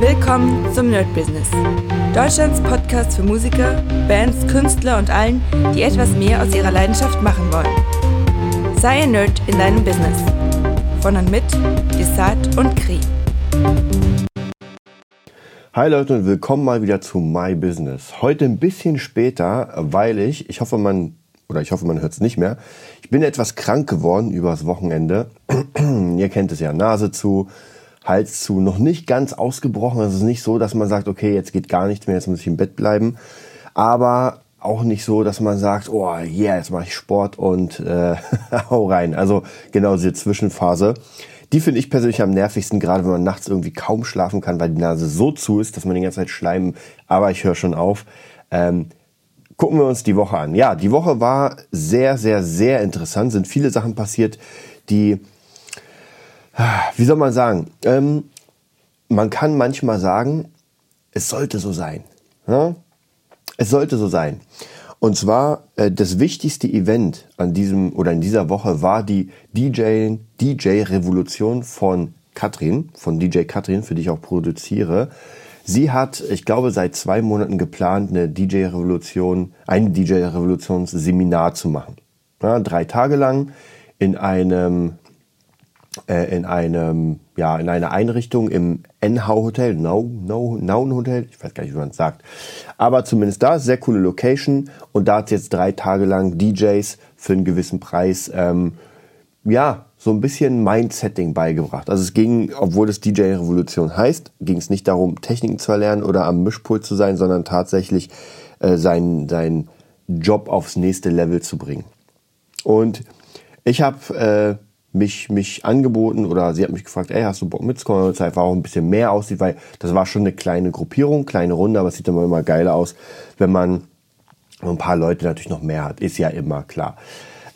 Willkommen zum Nerd Business. Deutschlands Podcast für Musiker, Bands, Künstler und allen, die etwas mehr aus ihrer Leidenschaft machen wollen. Sei ein Nerd in deinem Business. Von und mit Desart und Kri. Hi Leute und willkommen mal wieder zu My Business. Heute ein bisschen später, weil ich, ich hoffe man, oder ich hoffe man hört es nicht mehr, ich bin etwas krank geworden übers Wochenende. Ihr kennt es ja, Nase zu, Hals zu, noch nicht ganz ausgebrochen. Es ist nicht so, dass man sagt, okay, jetzt geht gar nichts mehr, jetzt muss ich im Bett bleiben. Aber auch nicht so, dass man sagt, oh yeah, jetzt mache ich Sport und äh, hau rein. Also genau diese Zwischenphase. Die finde ich persönlich am nervigsten, gerade wenn man nachts irgendwie kaum schlafen kann, weil die Nase so zu ist, dass man die ganze Zeit schleimen. Aber ich höre schon auf. Ähm, gucken wir uns die Woche an. Ja, die Woche war sehr, sehr, sehr interessant. Sind viele Sachen passiert, die wie soll man sagen? Ähm, man kann manchmal sagen, es sollte so sein. Ja? Es sollte so sein. Und zwar äh, das wichtigste Event an diesem oder in dieser Woche war die DJ DJ Revolution von Katrin, von DJ Katrin, für die ich auch produziere. Sie hat, ich glaube, seit zwei Monaten geplant, eine DJ Revolution, ein DJ Revolutions Seminar zu machen. Ja, drei Tage lang in einem in einem ja in einer Einrichtung im Enhau Hotel, Naun Hotel, ich weiß gar nicht, wie man es sagt, aber zumindest da sehr coole Location und da hat jetzt drei Tage lang DJs für einen gewissen Preis ähm, ja so ein bisschen Mindsetting beigebracht. Also es ging, obwohl es DJ Revolution heißt, ging es nicht darum Techniken zu erlernen oder am Mischpult zu sein, sondern tatsächlich äh, seinen seinen Job aufs nächste Level zu bringen. Und ich habe äh, mich, mich angeboten oder sie hat mich gefragt, ey, hast du Bock mitzukommen, weil es einfach auch ein bisschen mehr aussieht, weil das war schon eine kleine Gruppierung, kleine Runde, aber es sieht immer immer geiler aus, wenn man ein paar Leute natürlich noch mehr hat, ist ja immer klar.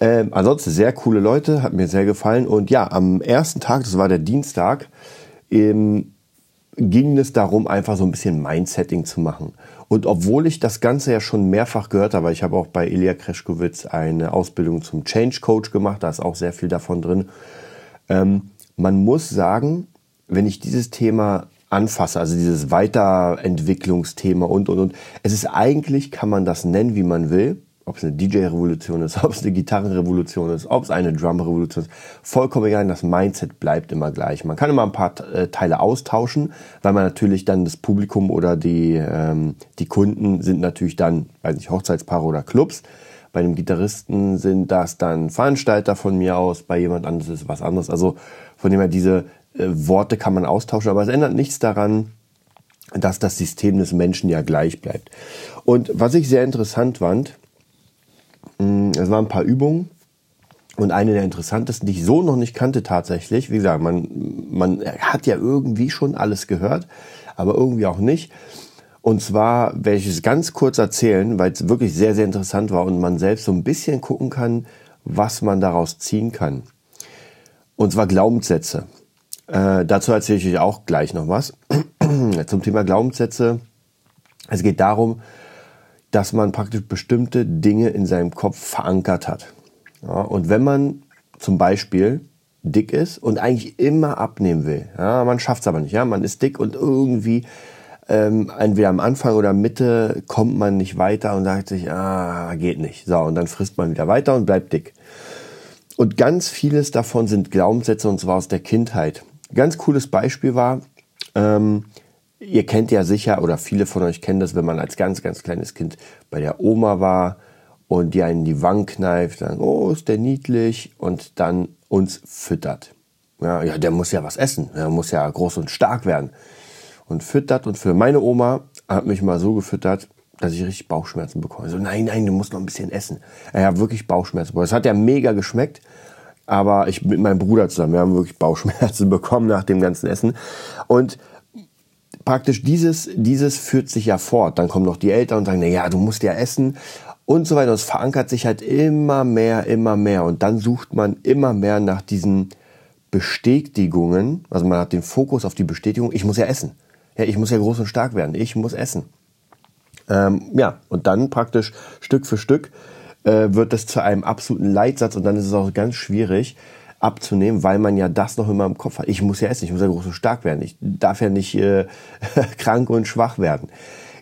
Ähm, ansonsten sehr coole Leute, hat mir sehr gefallen und ja, am ersten Tag, das war der Dienstag, ähm, ging es darum, einfach so ein bisschen Mindsetting zu machen. Und obwohl ich das Ganze ja schon mehrfach gehört habe, ich habe auch bei Ilya Kreschkowitz eine Ausbildung zum Change Coach gemacht, da ist auch sehr viel davon drin. Ähm, man muss sagen, wenn ich dieses Thema anfasse, also dieses Weiterentwicklungsthema und, und, und, es ist eigentlich, kann man das nennen, wie man will ob es eine DJ-Revolution ist, ob es eine Gitarrenrevolution ist, ob es eine Drum-Revolution ist, vollkommen egal, das Mindset bleibt immer gleich. Man kann immer ein paar äh, Teile austauschen, weil man natürlich dann das Publikum oder die, ähm, die Kunden sind natürlich dann, weiß nicht, Hochzeitspaare oder Clubs. Bei einem Gitarristen sind das dann Veranstalter von mir aus, bei jemand anderes ist was anderes. Also von dem her, diese äh, Worte kann man austauschen, aber es ändert nichts daran, dass das System des Menschen ja gleich bleibt. Und was ich sehr interessant fand, es waren ein paar Übungen und eine der interessantesten, die ich so noch nicht kannte tatsächlich. Wie gesagt, man, man hat ja irgendwie schon alles gehört, aber irgendwie auch nicht. Und zwar werde ich es ganz kurz erzählen, weil es wirklich sehr, sehr interessant war und man selbst so ein bisschen gucken kann, was man daraus ziehen kann. Und zwar Glaubenssätze. Äh, dazu erzähle ich euch auch gleich noch was. Zum Thema Glaubenssätze. Es geht darum, dass man praktisch bestimmte Dinge in seinem Kopf verankert hat. Ja, und wenn man zum Beispiel dick ist und eigentlich immer abnehmen will, ja, man schafft es aber nicht, ja, man ist dick und irgendwie ähm, entweder am Anfang oder Mitte kommt man nicht weiter und sagt sich, ah, geht nicht. So, und dann frisst man wieder weiter und bleibt dick. Und ganz vieles davon sind Glaubenssätze und zwar aus der Kindheit. Ganz cooles Beispiel war, ähm, Ihr kennt ja sicher, oder viele von euch kennen das, wenn man als ganz, ganz kleines Kind bei der Oma war und die einen die Wangen kneift, dann, oh, ist der niedlich, und dann uns füttert. Ja, ja, der muss ja was essen, der muss ja groß und stark werden. Und füttert, und für meine Oma hat mich mal so gefüttert, dass ich richtig Bauchschmerzen bekomme. So, nein, nein, du musst noch ein bisschen essen. Er hat wirklich Bauchschmerzen bekommen. Es hat ja mega geschmeckt, aber ich mit meinem Bruder zusammen, wir haben wirklich Bauchschmerzen bekommen nach dem ganzen Essen. Und praktisch dieses, dieses führt sich ja fort. Dann kommen noch die Eltern und sagen, na ja, du musst ja essen und so weiter. Und es verankert sich halt immer mehr, immer mehr. Und dann sucht man immer mehr nach diesen Bestätigungen. Also man hat den Fokus auf die Bestätigung, ich muss ja essen. Ja, ich muss ja groß und stark werden. Ich muss essen. Ähm, ja, und dann praktisch Stück für Stück äh, wird das zu einem absoluten Leitsatz und dann ist es auch ganz schwierig, abzunehmen, weil man ja das noch immer im Kopf hat. Ich muss ja essen, ich muss ja groß und stark werden. Ich darf ja nicht äh, krank und schwach werden.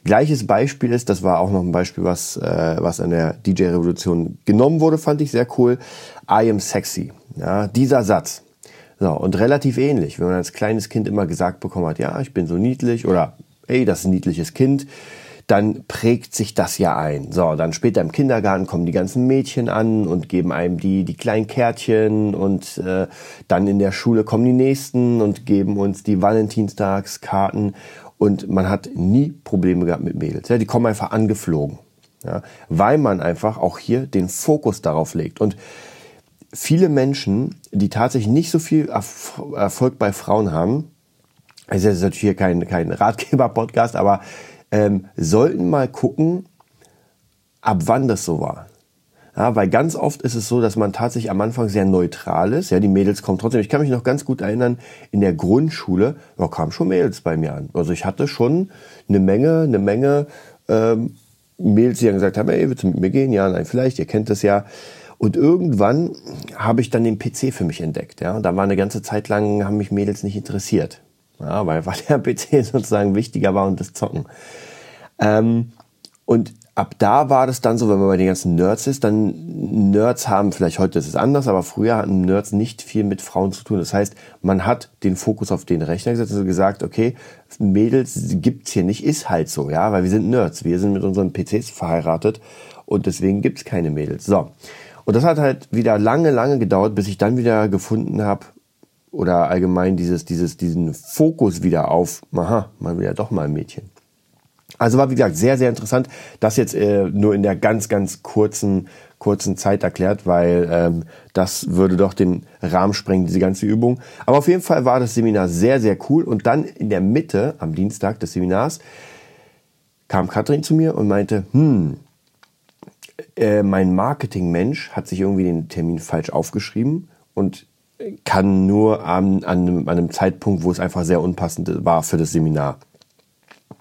Gleiches Beispiel ist, das war auch noch ein Beispiel, was, äh, was an der DJ-Revolution genommen wurde, fand ich sehr cool. I am sexy. Ja, dieser Satz. So, und relativ ähnlich, wenn man als kleines Kind immer gesagt bekommen hat, ja, ich bin so niedlich oder ey, das ist ein niedliches Kind, dann prägt sich das ja ein. So, dann später im Kindergarten kommen die ganzen Mädchen an und geben einem die, die kleinen Kärtchen und äh, dann in der Schule kommen die Nächsten und geben uns die Valentinstagskarten und man hat nie Probleme gehabt mit Mädels. Ja, die kommen einfach angeflogen. Ja, weil man einfach auch hier den Fokus darauf legt. Und viele Menschen, die tatsächlich nicht so viel Erfolg bei Frauen haben, also das ist natürlich hier kein, kein Ratgeber-Podcast, aber ähm, sollten mal gucken, ab wann das so war. Ja, weil ganz oft ist es so, dass man tatsächlich am Anfang sehr neutral ist. Ja, die Mädels kommen trotzdem. Ich kann mich noch ganz gut erinnern, in der Grundschule ja, kamen schon Mädels bei mir an. Also ich hatte schon eine Menge, eine Menge ähm, Mädels, die dann gesagt haben, ey, willst du mit mir gehen? Ja, nein, vielleicht, ihr kennt das ja. Und irgendwann habe ich dann den PC für mich entdeckt. Ja, und da war eine ganze Zeit lang, haben mich Mädels nicht interessiert. Ja, weil, weil der PC sozusagen wichtiger war und das Zocken. Ähm, und ab da war das dann so, wenn man bei den ganzen Nerds ist, dann Nerds haben, vielleicht heute ist es anders, aber früher hatten Nerds nicht viel mit Frauen zu tun. Das heißt, man hat den Fokus auf den Rechner gesetzt und gesagt, okay, Mädels gibt's hier nicht, ist halt so, ja, weil wir sind Nerds, wir sind mit unseren PCs verheiratet und deswegen gibt's keine Mädels. So. Und das hat halt wieder lange, lange gedauert, bis ich dann wieder gefunden habe, oder allgemein dieses, dieses, diesen Fokus wieder auf, aha, man will ja doch mal ein Mädchen. Also war wie gesagt sehr, sehr interessant. Das jetzt äh, nur in der ganz, ganz kurzen, kurzen Zeit erklärt, weil ähm, das würde doch den Rahmen sprengen, diese ganze Übung. Aber auf jeden Fall war das Seminar sehr, sehr cool. Und dann in der Mitte, am Dienstag des Seminars, kam Katrin zu mir und meinte, hm, äh, mein Marketingmensch hat sich irgendwie den Termin falsch aufgeschrieben und kann nur an, an, einem, Zeitpunkt, wo es einfach sehr unpassend war für das Seminar.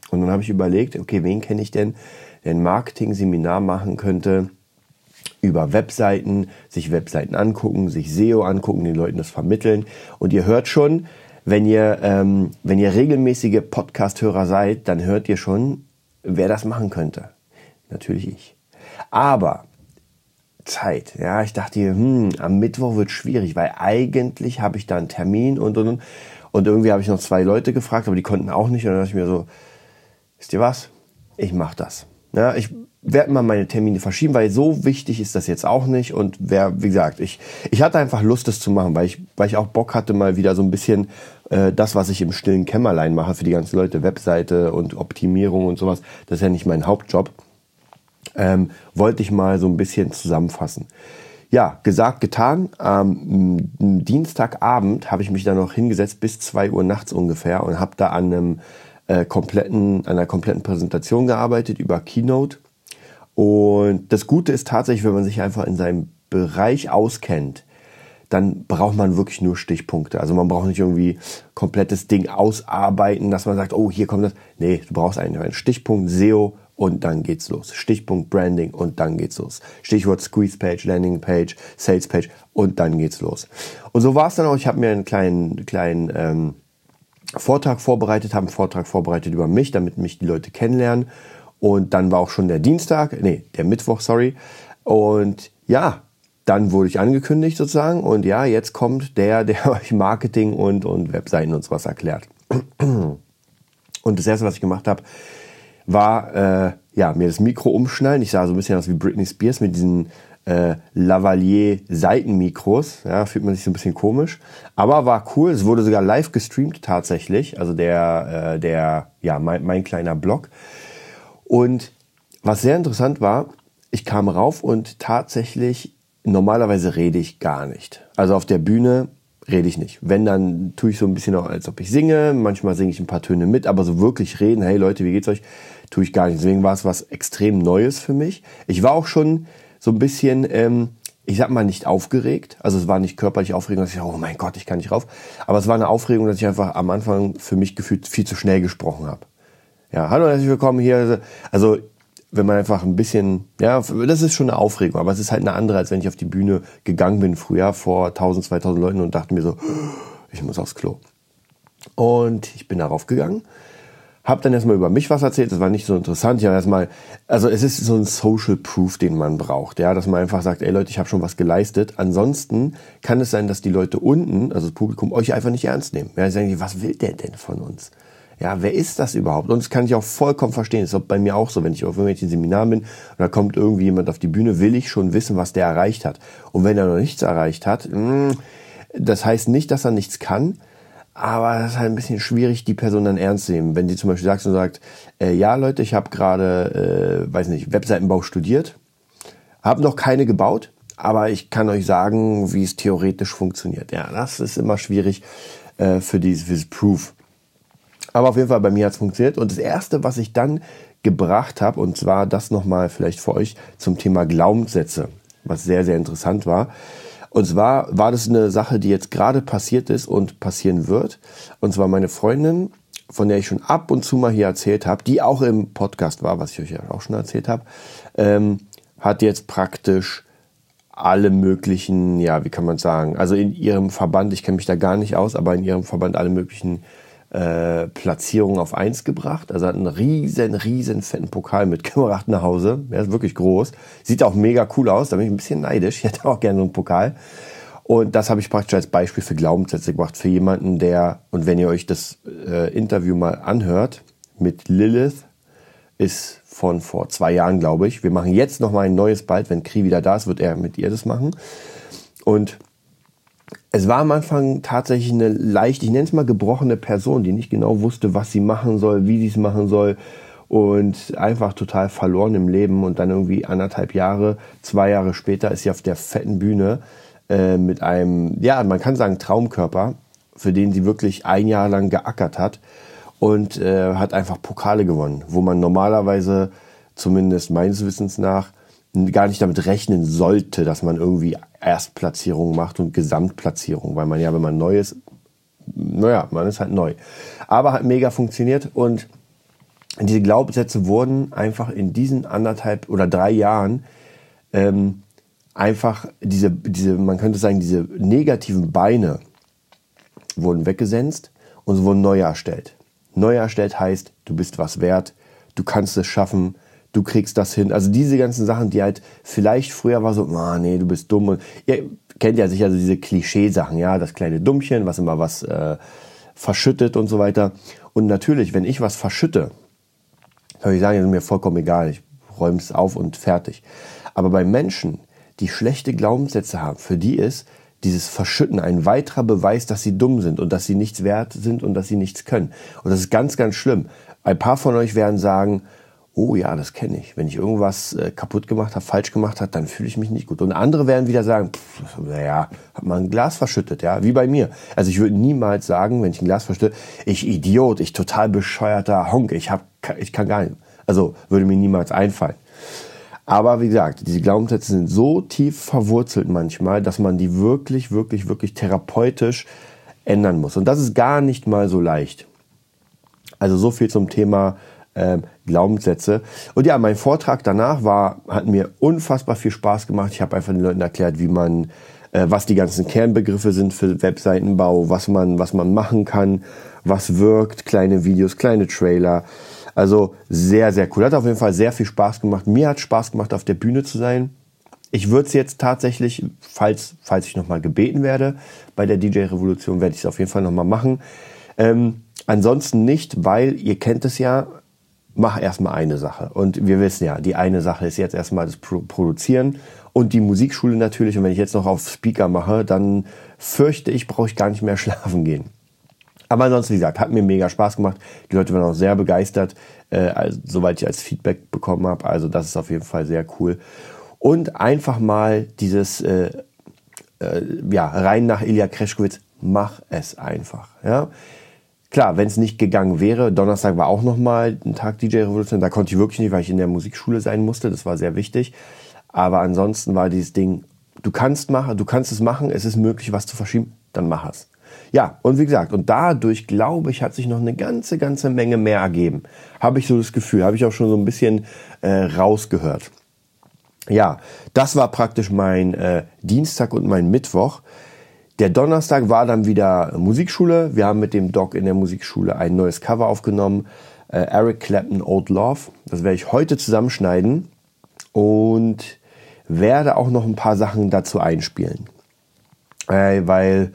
Und dann habe ich überlegt, okay, wen kenne ich denn, der ein Marketing-Seminar machen könnte über Webseiten, sich Webseiten angucken, sich SEO angucken, den Leuten das vermitteln. Und ihr hört schon, wenn ihr, ähm, wenn ihr regelmäßige Podcast-Hörer seid, dann hört ihr schon, wer das machen könnte. Natürlich ich. Aber Zeit. Ja, ich dachte, hm, am Mittwoch wird schwierig, weil eigentlich habe ich da einen Termin und und und. Und irgendwie habe ich noch zwei Leute gefragt, aber die konnten auch nicht. Und dann dachte ich mir so, wisst ihr was? Ich mache das. Ja, ich werde mal meine Termine verschieben, weil so wichtig ist das jetzt auch nicht. Und wer, wie gesagt, ich, ich hatte einfach Lust, das zu machen, weil ich, weil ich auch Bock hatte, mal wieder so ein bisschen äh, das, was ich im stillen Kämmerlein mache für die ganzen Leute, Webseite und Optimierung und sowas, das ist ja nicht mein Hauptjob ähm, wollte ich mal so ein bisschen zusammenfassen. Ja, gesagt, getan. Am Dienstagabend habe ich mich dann noch hingesetzt bis zwei Uhr nachts ungefähr und habe da an einem äh, kompletten, einer kompletten Präsentation gearbeitet über Keynote. Und das Gute ist tatsächlich, wenn man sich einfach in seinem Bereich auskennt, dann braucht man wirklich nur Stichpunkte. Also man braucht nicht irgendwie komplettes Ding ausarbeiten, dass man sagt, oh, hier kommt das. Nee, du brauchst einen Stichpunkt, SEO, und dann geht's los. Stichpunkt Branding und dann geht's los. Stichwort Squeeze Page, Landing Page, Sales Page und dann geht's los. Und so war es dann auch. Ich habe mir einen kleinen, kleinen ähm, Vortrag vorbereitet, habe einen Vortrag vorbereitet über mich, damit mich die Leute kennenlernen. Und dann war auch schon der Dienstag, nee, der Mittwoch, sorry. Und ja, dann wurde ich angekündigt sozusagen. Und ja, jetzt kommt der, der euch Marketing und, und Webseiten und sowas erklärt. Und das erste, was ich gemacht habe, war äh, ja mir das Mikro umschnallen. Ich sah so ein bisschen aus wie Britney Spears mit diesen äh, Lavalier Seitenmikros. Ja, fühlt man sich so ein bisschen komisch, aber war cool. Es wurde sogar live gestreamt tatsächlich. Also der äh, der ja mein, mein kleiner Blog. Und was sehr interessant war, ich kam rauf und tatsächlich normalerweise rede ich gar nicht. Also auf der Bühne rede ich nicht. Wenn, dann tue ich so ein bisschen auch, als ob ich singe. Manchmal singe ich ein paar Töne mit, aber so wirklich reden, hey Leute, wie geht's euch? Tue ich gar nicht. Deswegen war es was extrem Neues für mich. Ich war auch schon so ein bisschen, ähm, ich sag mal, nicht aufgeregt. Also es war nicht körperlich aufregend, dass ich, oh mein Gott, ich kann nicht rauf. Aber es war eine Aufregung, dass ich einfach am Anfang für mich gefühlt viel zu schnell gesprochen habe. Ja, hallo, herzlich willkommen hier. Also wenn man einfach ein bisschen, ja, das ist schon eine Aufregung, aber es ist halt eine andere, als wenn ich auf die Bühne gegangen bin früher vor 1000, 2000 Leuten und dachte mir so, ich muss aufs Klo. Und ich bin darauf gegangen hab dann erstmal über mich was erzählt, das war nicht so interessant. Ich habe erstmal, also es ist so ein Social Proof, den man braucht, ja, dass man einfach sagt, ey Leute, ich habe schon was geleistet. Ansonsten kann es sein, dass die Leute unten, also das Publikum, euch einfach nicht ernst nehmen. Ja, sagen, was will der denn von uns? Ja, wer ist das überhaupt? Und das kann ich auch vollkommen verstehen. Das ist bei mir auch so, wenn ich auf irgendwelchen Seminaren bin und da kommt irgendwie jemand auf die Bühne, will ich schon wissen, was der erreicht hat. Und wenn er noch nichts erreicht hat, mh, mm, das heißt nicht, dass er nichts kann, aber das ist halt ein bisschen schwierig, die Person dann ernst zu nehmen. Wenn sie zum Beispiel sagt und sagt, äh, ja Leute, ich habe gerade, äh, weiß nicht, Webseitenbau studiert, habe noch keine gebaut, aber ich kann euch sagen, wie es theoretisch funktioniert. Ja, das ist immer schwierig äh, für dieses, für dieses Proof. Aber auf jeden Fall bei mir hat es funktioniert. Und das Erste, was ich dann gebracht habe, und zwar das nochmal vielleicht für euch zum Thema Glaubenssätze, was sehr, sehr interessant war. Und zwar war das eine Sache, die jetzt gerade passiert ist und passieren wird. Und zwar meine Freundin, von der ich schon ab und zu mal hier erzählt habe, die auch im Podcast war, was ich euch ja auch schon erzählt habe, ähm, hat jetzt praktisch alle möglichen, ja, wie kann man sagen, also in ihrem Verband, ich kenne mich da gar nicht aus, aber in ihrem Verband alle möglichen äh, Platzierungen auf eins gebracht. Also hat einen riesen, riesen fetten Pokal mitgebracht nach Hause. Der ist wirklich groß. Sieht auch mega cool aus. Da bin ich ein bisschen neidisch. Ich hätte auch gerne so einen Pokal. Und das habe ich praktisch als Beispiel für Glaubenssätze gebracht. Für jemanden, der, und wenn ihr euch das äh, Interview mal anhört mit Lilith, ist von vor zwei Jahren, glaube ich. Wir machen jetzt noch mal ein neues bald. Wenn Kri wieder da ist, wird er mit ihr das machen. Und es war am Anfang tatsächlich eine leicht, ich nenne es mal gebrochene Person, die nicht genau wusste, was sie machen soll, wie sie es machen soll und einfach total verloren im Leben und dann irgendwie anderthalb Jahre, zwei Jahre später ist sie auf der fetten Bühne äh, mit einem, ja, man kann sagen Traumkörper, für den sie wirklich ein Jahr lang geackert hat und äh, hat einfach Pokale gewonnen, wo man normalerweise, zumindest meines Wissens nach, gar nicht damit rechnen sollte, dass man irgendwie Erstplatzierung macht und Gesamtplatzierung, weil man ja, wenn man neu ist, naja, man ist halt neu. Aber hat mega funktioniert und diese Glaubenssätze wurden einfach in diesen anderthalb oder drei Jahren ähm, einfach diese, diese, man könnte sagen, diese negativen Beine wurden weggesenzt und sie wurden neu erstellt. Neu erstellt heißt, du bist was wert, du kannst es schaffen, du kriegst das hin. Also diese ganzen Sachen, die halt vielleicht früher war so, ah nee, du bist dumm. Und ihr kennt ja sicher so diese Klischeesachen, ja, das kleine Dummchen, was immer was äh, verschüttet und so weiter. Und natürlich, wenn ich was verschütte, kann ich sagen, ist mir vollkommen egal, ich räume es auf und fertig. Aber bei Menschen, die schlechte Glaubenssätze haben, für die ist dieses Verschütten ein weiterer Beweis, dass sie dumm sind und dass sie nichts wert sind und dass sie nichts können. Und das ist ganz, ganz schlimm. Ein paar von euch werden sagen, oh ja, das kenne ich. Wenn ich irgendwas äh, kaputt gemacht habe, falsch gemacht habe, dann fühle ich mich nicht gut. Und andere werden wieder sagen, naja, hat man ein Glas verschüttet, ja, wie bei mir. Also ich würde niemals sagen, wenn ich ein Glas verschütte, ich Idiot, ich total bescheuerter Honk, ich hab, ich kann gar nicht. Also würde mir niemals einfallen. Aber wie gesagt, diese Glaubenssätze sind so tief verwurzelt manchmal, dass man die wirklich, wirklich, wirklich therapeutisch ändern muss. Und das ist gar nicht mal so leicht. Also so viel zum Thema äh, Glaubenssätze. Und ja, mein Vortrag danach war, hat mir unfassbar viel Spaß gemacht. Ich habe einfach den Leuten erklärt, wie man, äh, was die ganzen Kernbegriffe sind für Webseitenbau, was man, was man machen kann, was wirkt, kleine Videos, kleine Trailer. Also sehr, sehr cool. Hat auf jeden Fall sehr viel Spaß gemacht. Mir hat Spaß gemacht, auf der Bühne zu sein. Ich würde es jetzt tatsächlich, falls, falls ich nochmal gebeten werde, bei der DJ-Revolution werde ich es auf jeden Fall nochmal machen. Ähm, ansonsten nicht, weil ihr kennt es ja, mach erstmal eine Sache. Und wir wissen ja, die eine Sache ist jetzt erstmal das Pro Produzieren und die Musikschule natürlich. Und wenn ich jetzt noch auf Speaker mache, dann fürchte ich, brauche ich gar nicht mehr schlafen gehen. Aber ansonsten, wie gesagt, hat mir mega Spaß gemacht. Die Leute waren auch sehr begeistert, äh, also, soweit ich als Feedback bekommen habe. Also das ist auf jeden Fall sehr cool. Und einfach mal dieses, äh, äh, ja, rein nach Ilya Kreschkowitz, mach es einfach. Ja? Klar, wenn es nicht gegangen wäre, Donnerstag war auch nochmal ein Tag DJ Revolution, da konnte ich wirklich nicht, weil ich in der Musikschule sein musste, das war sehr wichtig. Aber ansonsten war dieses Ding, du kannst machen, du kannst es machen, es ist möglich, was zu verschieben, dann mach es. Ja, und wie gesagt, und dadurch, glaube ich, hat sich noch eine ganze, ganze Menge mehr ergeben. Habe ich so das Gefühl, habe ich auch schon so ein bisschen äh, rausgehört. Ja, das war praktisch mein äh, Dienstag und mein Mittwoch. Der Donnerstag war dann wieder Musikschule. Wir haben mit dem Doc in der Musikschule ein neues Cover aufgenommen. Äh, Eric Clapton Old Love. Das werde ich heute zusammenschneiden und werde auch noch ein paar Sachen dazu einspielen. Äh, weil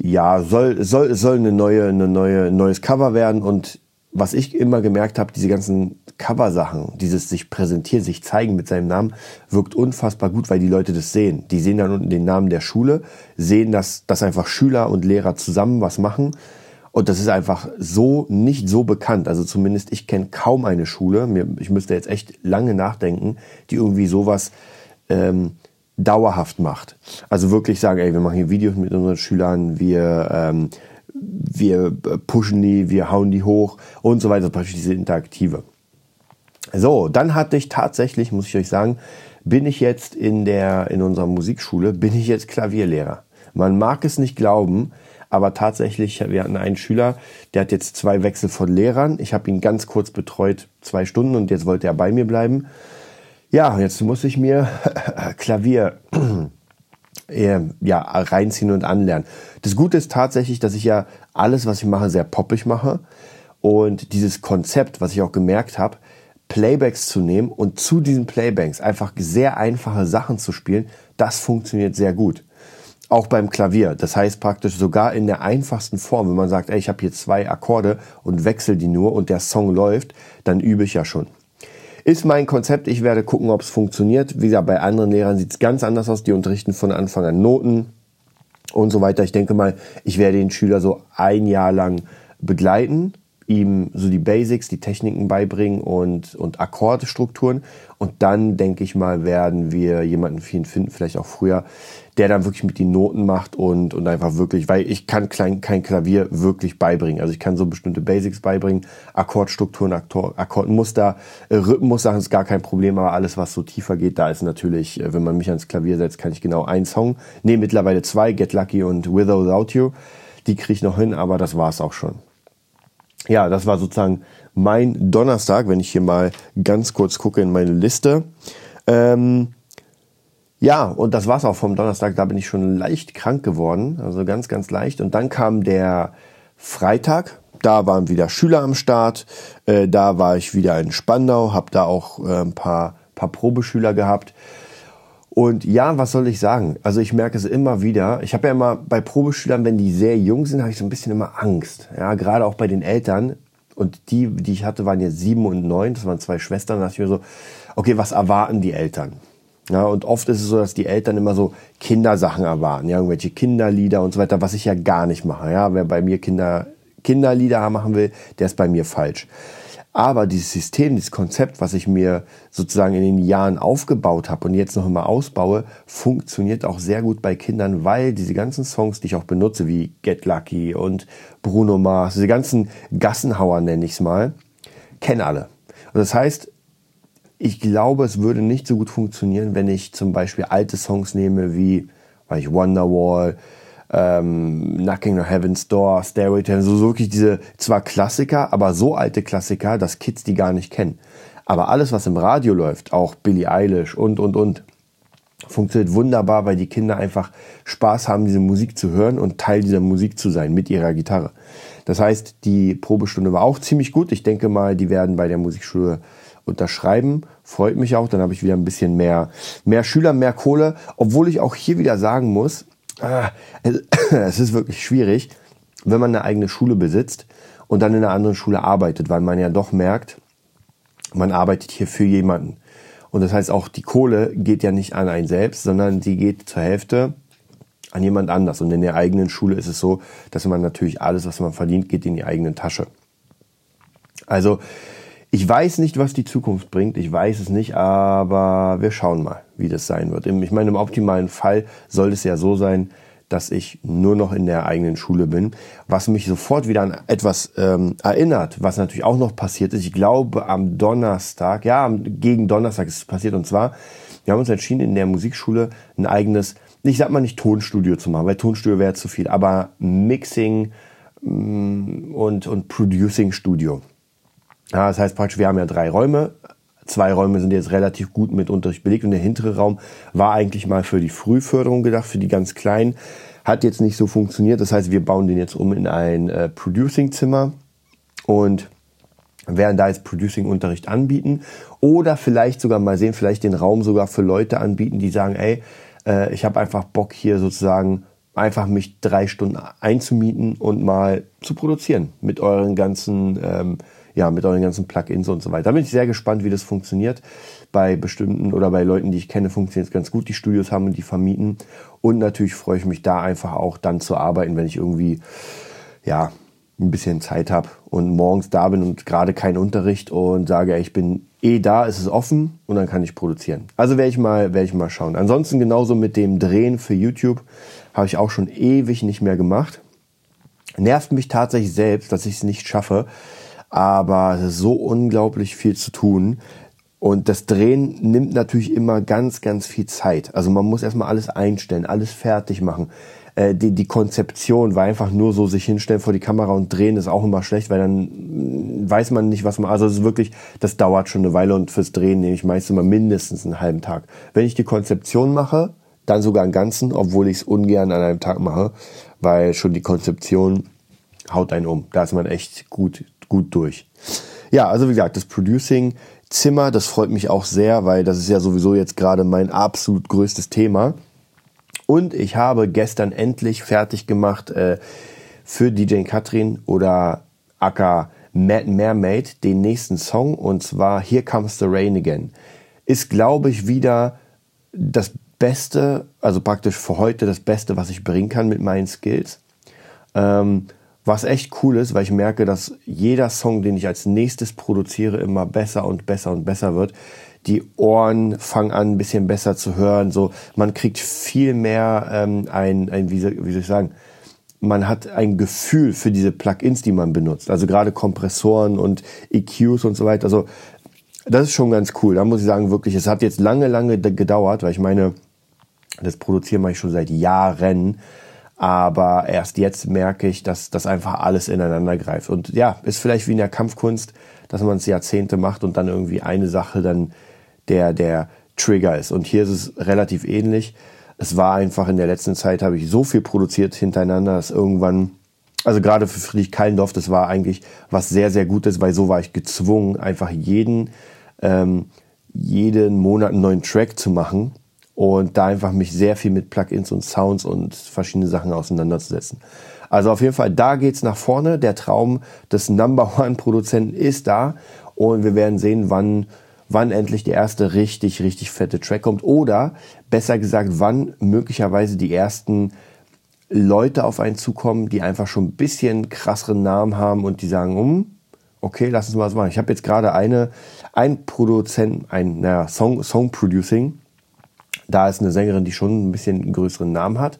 ja, soll, soll, soll eine neue, eine neue, neues Cover werden und was ich immer gemerkt habe, diese ganzen Cover-Sachen, dieses sich präsentieren, sich zeigen mit seinem Namen, wirkt unfassbar gut, weil die Leute das sehen. Die sehen dann unten den Namen der Schule, sehen, dass, dass einfach Schüler und Lehrer zusammen was machen. Und das ist einfach so nicht so bekannt. Also zumindest ich kenne kaum eine Schule, mir, ich müsste jetzt echt lange nachdenken, die irgendwie sowas ähm, dauerhaft macht. Also wirklich sagen, ey, wir machen hier Videos mit unseren Schülern, wir ähm, wir pushen die, wir hauen die hoch und so weiter. Praktisch diese Interaktive. So, dann hatte ich tatsächlich, muss ich euch sagen, bin ich jetzt in der, in unserer Musikschule, bin ich jetzt Klavierlehrer. Man mag es nicht glauben, aber tatsächlich, wir hatten einen Schüler, der hat jetzt zwei Wechsel von Lehrern. Ich habe ihn ganz kurz betreut, zwei Stunden und jetzt wollte er bei mir bleiben. Ja, jetzt muss ich mir Klavier äh, ja, reinziehen und anlernen. Das Gute ist tatsächlich, dass ich ja alles, was ich mache, sehr poppig mache. Und dieses Konzept, was ich auch gemerkt habe, Playbacks zu nehmen und zu diesen Playbacks einfach sehr einfache Sachen zu spielen, das funktioniert sehr gut. Auch beim Klavier. Das heißt praktisch sogar in der einfachsten Form, wenn man sagt, ey, ich habe hier zwei Akkorde und wechsle die nur und der Song läuft, dann übe ich ja schon. Ist mein Konzept. Ich werde gucken, ob es funktioniert. Wie gesagt, bei anderen Lehrern sieht es ganz anders aus. Die unterrichten von Anfang an Noten und so weiter. Ich denke mal, ich werde den Schüler so ein Jahr lang begleiten ihm so die Basics, die Techniken beibringen und, und Akkordstrukturen. Und dann, denke ich mal, werden wir jemanden für ihn finden, vielleicht auch früher, der dann wirklich mit die Noten macht und, und einfach wirklich, weil ich kann klein, kein Klavier wirklich beibringen. Also ich kann so bestimmte Basics beibringen, Akkordstrukturen, Akkord, Akkordmuster, äh, Rhythmussachen ist gar kein Problem, aber alles, was so tiefer geht, da ist natürlich, äh, wenn man mich ans Klavier setzt, kann ich genau einen Song. Nee, mittlerweile zwei, Get Lucky und With or Without You. Die kriege ich noch hin, aber das war's auch schon ja, das war sozusagen mein Donnerstag, wenn ich hier mal ganz kurz gucke in meine Liste. Ähm, ja, und das war's auch vom Donnerstag. Da bin ich schon leicht krank geworden, also ganz, ganz leicht. Und dann kam der Freitag. Da waren wieder Schüler am Start. Äh, da war ich wieder in Spandau, habe da auch äh, ein paar, paar Probeschüler gehabt. Und ja, was soll ich sagen? Also ich merke es immer wieder. Ich habe ja immer bei Probeschülern, wenn die sehr jung sind, habe ich so ein bisschen immer Angst. Ja, gerade auch bei den Eltern. Und die, die ich hatte, waren jetzt sieben und neun. Das waren zwei Schwestern. Da dachte ich mir so, okay, was erwarten die Eltern? Ja, und oft ist es so, dass die Eltern immer so Kindersachen erwarten, ja, irgendwelche Kinderlieder und so weiter, was ich ja gar nicht mache. Ja, wer bei mir Kinder, Kinderlieder machen will, der ist bei mir falsch. Aber dieses System, dieses Konzept, was ich mir sozusagen in den Jahren aufgebaut habe und jetzt noch immer ausbaue, funktioniert auch sehr gut bei Kindern, weil diese ganzen Songs, die ich auch benutze, wie Get Lucky und Bruno Mars, diese ganzen Gassenhauer nenne ich es mal, kennen alle. Und das heißt, ich glaube, es würde nicht so gut funktionieren, wenn ich zum Beispiel alte Songs nehme wie weil ich Wonderwall, ähm, Knocking on Heaven's Door, Stairway to Heaven, so wirklich diese zwar Klassiker, aber so alte Klassiker, dass Kids die gar nicht kennen. Aber alles, was im Radio läuft, auch Billie Eilish und, und, und, funktioniert wunderbar, weil die Kinder einfach Spaß haben, diese Musik zu hören und Teil dieser Musik zu sein mit ihrer Gitarre. Das heißt, die Probestunde war auch ziemlich gut. Ich denke mal, die werden bei der Musikschule unterschreiben. Freut mich auch. Dann habe ich wieder ein bisschen mehr, mehr Schüler, mehr Kohle. Obwohl ich auch hier wieder sagen muss, ah, es ist wirklich schwierig, wenn man eine eigene Schule besitzt und dann in einer anderen Schule arbeitet, weil man ja doch merkt, man arbeitet hier für jemanden. Und das heißt auch, die Kohle geht ja nicht an einen selbst, sondern sie geht zur Hälfte an jemand anders. Und in der eigenen Schule ist es so, dass man natürlich alles, was man verdient, geht in die eigene Tasche. Also ich weiß nicht, was die Zukunft bringt. Ich weiß es nicht, aber wir schauen mal, wie das sein wird. Ich meine, im optimalen Fall soll es ja so sein, dass ich nur noch in der eigenen Schule bin, was mich sofort wieder an etwas ähm, erinnert, was natürlich auch noch passiert ist. Ich glaube am Donnerstag, ja, gegen Donnerstag ist es passiert und zwar, wir haben uns entschieden, in der Musikschule ein eigenes ich sag mal nicht Tonstudio zu machen, weil Tonstudio wäre zu viel, aber Mixing mm, und, und Producing Studio. Ja, das heißt praktisch, wir haben ja drei Räume. Zwei Räume sind jetzt relativ gut mit Unterricht belegt und der hintere Raum war eigentlich mal für die Frühförderung gedacht, für die ganz Kleinen. Hat jetzt nicht so funktioniert. Das heißt, wir bauen den jetzt um in ein äh, Producing-Zimmer und werden da jetzt Producing-Unterricht anbieten oder vielleicht sogar mal sehen, vielleicht den Raum sogar für Leute anbieten, die sagen, ey, äh, ich habe einfach Bock hier sozusagen einfach mich drei Stunden einzumieten und mal zu produzieren mit euren ganzen, ähm, ja, mit euren ganzen Plugins und so weiter. Da bin ich sehr gespannt, wie das funktioniert. Bei bestimmten oder bei Leuten, die ich kenne, funktioniert es ganz gut, die Studios haben und die vermieten. Und natürlich freue ich mich da einfach auch dann zu arbeiten, wenn ich irgendwie, ja, ein bisschen Zeit habe und morgens da bin und gerade keinen Unterricht und sage, ich bin eh da, ist es offen und dann kann ich produzieren. Also werde ich mal, werde ich mal schauen. Ansonsten genauso mit dem Drehen für YouTube habe ich auch schon ewig nicht mehr gemacht. Nervt mich tatsächlich selbst, dass ich es nicht schaffe, aber es ist so unglaublich viel zu tun. Und das Drehen nimmt natürlich immer ganz, ganz viel Zeit. Also man muss erstmal alles einstellen, alles fertig machen. Äh, die, die Konzeption war einfach nur so, sich hinstellen vor die Kamera und drehen ist auch immer schlecht, weil dann mm, weiß man nicht, was man, also es ist wirklich, das dauert schon eine Weile und fürs Drehen nehme ich meistens immer mindestens einen halben Tag. Wenn ich die Konzeption mache, dann sogar einen ganzen, obwohl ich es ungern an einem Tag mache, weil schon die Konzeption haut einen um. Da ist man echt gut, gut durch. Ja, also wie gesagt, das Producing Zimmer, das freut mich auch sehr, weil das ist ja sowieso jetzt gerade mein absolut größtes Thema. Und ich habe gestern endlich fertig gemacht äh, für DJ Katrin oder Aka Mad Mermaid den nächsten Song und zwar Here Comes the Rain Again. Ist, glaube ich, wieder das Beste, also praktisch für heute das Beste, was ich bringen kann mit meinen Skills. Ähm, was echt cool ist, weil ich merke, dass jeder Song, den ich als nächstes produziere, immer besser und besser und besser wird die Ohren fangen an, ein bisschen besser zu hören. So, man kriegt viel mehr ähm, ein, ein wie, wie soll ich sagen, man hat ein Gefühl für diese Plugins, die man benutzt. Also gerade Kompressoren und EQs und so weiter. Also das ist schon ganz cool. Da muss ich sagen, wirklich, es hat jetzt lange, lange gedauert, weil ich meine, das Produzieren mache ich schon seit Jahren. Aber erst jetzt merke ich, dass das einfach alles ineinander greift. Und ja, ist vielleicht wie in der Kampfkunst, dass man es Jahrzehnte macht und dann irgendwie eine Sache dann der, der Trigger ist. Und hier ist es relativ ähnlich. Es war einfach in der letzten Zeit, habe ich so viel produziert hintereinander, dass irgendwann, also gerade für Friedrich Kallendorf, das war eigentlich was sehr, sehr Gutes, weil so war ich gezwungen, einfach jeden, ähm, jeden Monat einen neuen Track zu machen und da einfach mich sehr viel mit Plugins und Sounds und verschiedene Sachen auseinanderzusetzen. Also auf jeden Fall, da geht's nach vorne. Der Traum des Number One Produzenten ist da und wir werden sehen, wann wann endlich der erste richtig, richtig fette Track kommt oder besser gesagt, wann möglicherweise die ersten Leute auf einen zukommen, die einfach schon ein bisschen krasseren Namen haben und die sagen, um, okay, lass uns mal was machen. Ich habe jetzt gerade eine, ein Produzent, ein naja, Song, Song Producing. Da ist eine Sängerin, die schon ein bisschen größeren Namen hat.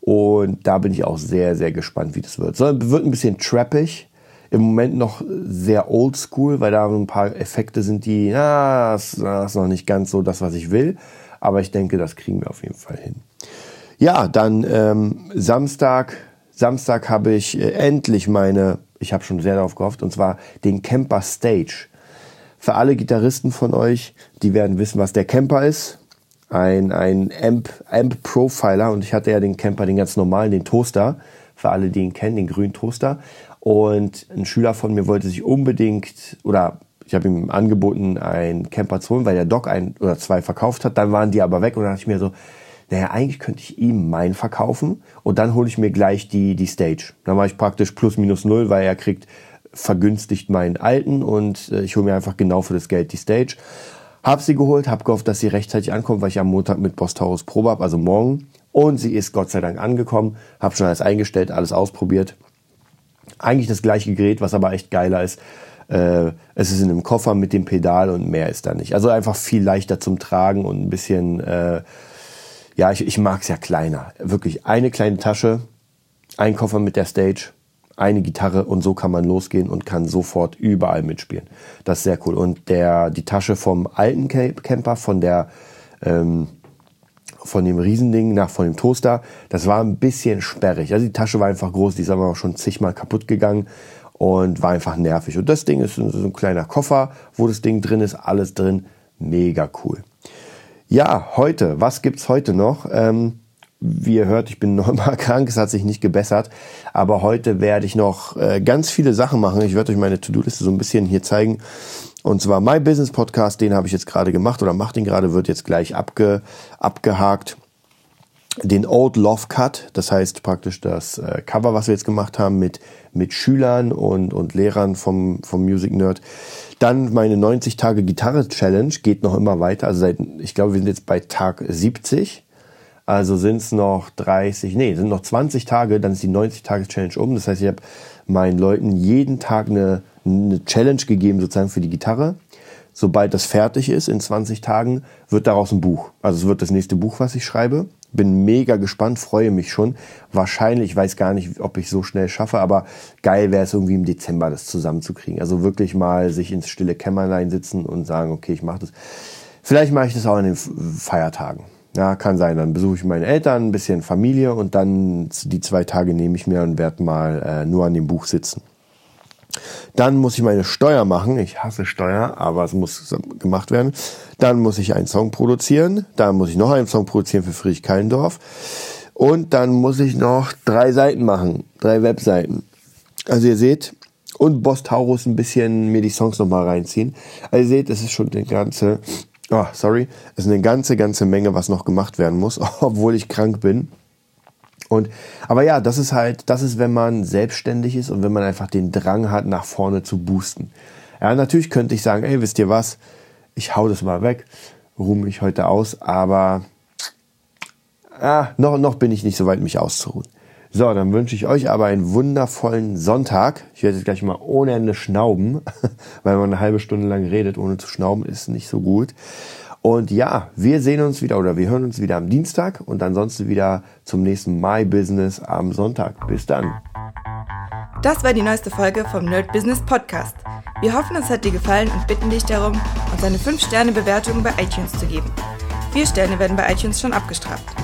Und da bin ich auch sehr, sehr gespannt, wie das wird. So, wird ein bisschen trappig im Moment noch sehr oldschool, weil da ein paar Effekte sind, die, na, das ist noch nicht ganz so das, was ich will. Aber ich denke, das kriegen wir auf jeden Fall hin. Ja, dann ähm, Samstag. Samstag habe ich äh, endlich meine, ich habe schon sehr darauf gehofft, und zwar den Camper Stage. Für alle Gitarristen von euch, die werden wissen, was der Camper ist. Ein, ein Amp, Amp Profiler und ich hatte ja den Camper, den ganz normalen, den Toaster. Für alle, die ihn kennen, den grünen Toaster. Und ein Schüler von mir wollte sich unbedingt, oder ich habe ihm angeboten, einen Camper zu holen, weil der Doc ein oder zwei verkauft hat. Dann waren die aber weg und dann dachte ich mir so, naja, eigentlich könnte ich ihm meinen verkaufen und dann hole ich mir gleich die, die Stage. Dann mache ich praktisch plus minus null, weil er kriegt vergünstigt meinen alten und äh, ich hole mir einfach genau für das Geld die Stage. Hab sie geholt, hab gehofft, dass sie rechtzeitig ankommt, weil ich am Montag mit Boss Taurus Probe habe, also morgen. Und sie ist Gott sei Dank angekommen, hab schon alles eingestellt, alles ausprobiert eigentlich das gleiche Gerät, was aber echt geiler ist. Äh, es ist in einem Koffer mit dem Pedal und mehr ist da nicht. Also einfach viel leichter zum Tragen und ein bisschen, äh, ja, ich, ich mag es ja kleiner. Wirklich eine kleine Tasche, ein Koffer mit der Stage, eine Gitarre und so kann man losgehen und kann sofort überall mitspielen. Das ist sehr cool. Und der, die Tasche vom alten Camper, von der ähm, von dem Riesending nach von dem Toaster. Das war ein bisschen sperrig. Also die Tasche war einfach groß, die ist aber auch schon zigmal kaputt gegangen und war einfach nervig. Und das Ding ist so ein kleiner Koffer, wo das Ding drin ist, alles drin. Mega cool. Ja, heute, was gibt's heute noch? Ähm, wie ihr hört, ich bin immer krank, es hat sich nicht gebessert. Aber heute werde ich noch äh, ganz viele Sachen machen. Ich werde euch meine To-Do-Liste so ein bisschen hier zeigen. Und zwar My Business Podcast, den habe ich jetzt gerade gemacht oder mache den gerade, wird jetzt gleich abge, abgehakt. Den Old Love Cut, das heißt praktisch das äh, Cover, was wir jetzt gemacht haben mit, mit Schülern und, und Lehrern vom, vom Music Nerd. Dann meine 90 Tage Gitarre Challenge geht noch immer weiter. Also seit, ich glaube, wir sind jetzt bei Tag 70. Also sind es noch 30, nee, sind noch 20 Tage, dann ist die 90 Tage Challenge um. Das heißt, ich habe meinen Leuten jeden Tag eine eine Challenge gegeben sozusagen für die Gitarre. Sobald das fertig ist, in 20 Tagen, wird daraus ein Buch. Also es wird das nächste Buch, was ich schreibe. Bin mega gespannt, freue mich schon. Wahrscheinlich, ich weiß gar nicht, ob ich so schnell schaffe, aber geil wäre es irgendwie im Dezember, das zusammenzukriegen. Also wirklich mal sich ins stille Kämmerlein sitzen und sagen, okay, ich mache das. Vielleicht mache ich das auch an den Feiertagen. Ja, kann sein. Dann besuche ich meine Eltern, ein bisschen Familie und dann die zwei Tage nehme ich mir und werde mal äh, nur an dem Buch sitzen. Dann muss ich meine Steuer machen. Ich hasse Steuer, aber es muss gemacht werden. Dann muss ich einen Song produzieren. Dann muss ich noch einen Song produzieren für Friedrich Kallendorf. Und dann muss ich noch drei Seiten machen. Drei Webseiten. Also ihr seht, und Boss Taurus ein bisschen mir die Songs nochmal reinziehen. Also ihr seht, es ist schon eine ganze, oh, sorry, es ist eine ganze, ganze Menge, was noch gemacht werden muss, obwohl ich krank bin. Und, aber ja, das ist halt, das ist, wenn man selbstständig ist und wenn man einfach den Drang hat, nach vorne zu boosten. Ja, natürlich könnte ich sagen, ey, wisst ihr was? Ich hau das mal weg, ruhe mich heute aus, aber ah, noch, noch bin ich nicht so weit, mich auszuruhen. So, dann wünsche ich euch aber einen wundervollen Sonntag. Ich werde jetzt gleich mal ohne Ende schnauben, weil man eine halbe Stunde lang redet, ohne zu schnauben, ist nicht so gut. Und ja, wir sehen uns wieder oder wir hören uns wieder am Dienstag und ansonsten wieder zum nächsten My Business am Sonntag. Bis dann. Das war die neueste Folge vom Nerd Business Podcast. Wir hoffen, es hat dir gefallen und bitten dich darum, uns eine 5-Sterne-Bewertung bei iTunes zu geben. Vier Sterne werden bei iTunes schon abgestraft.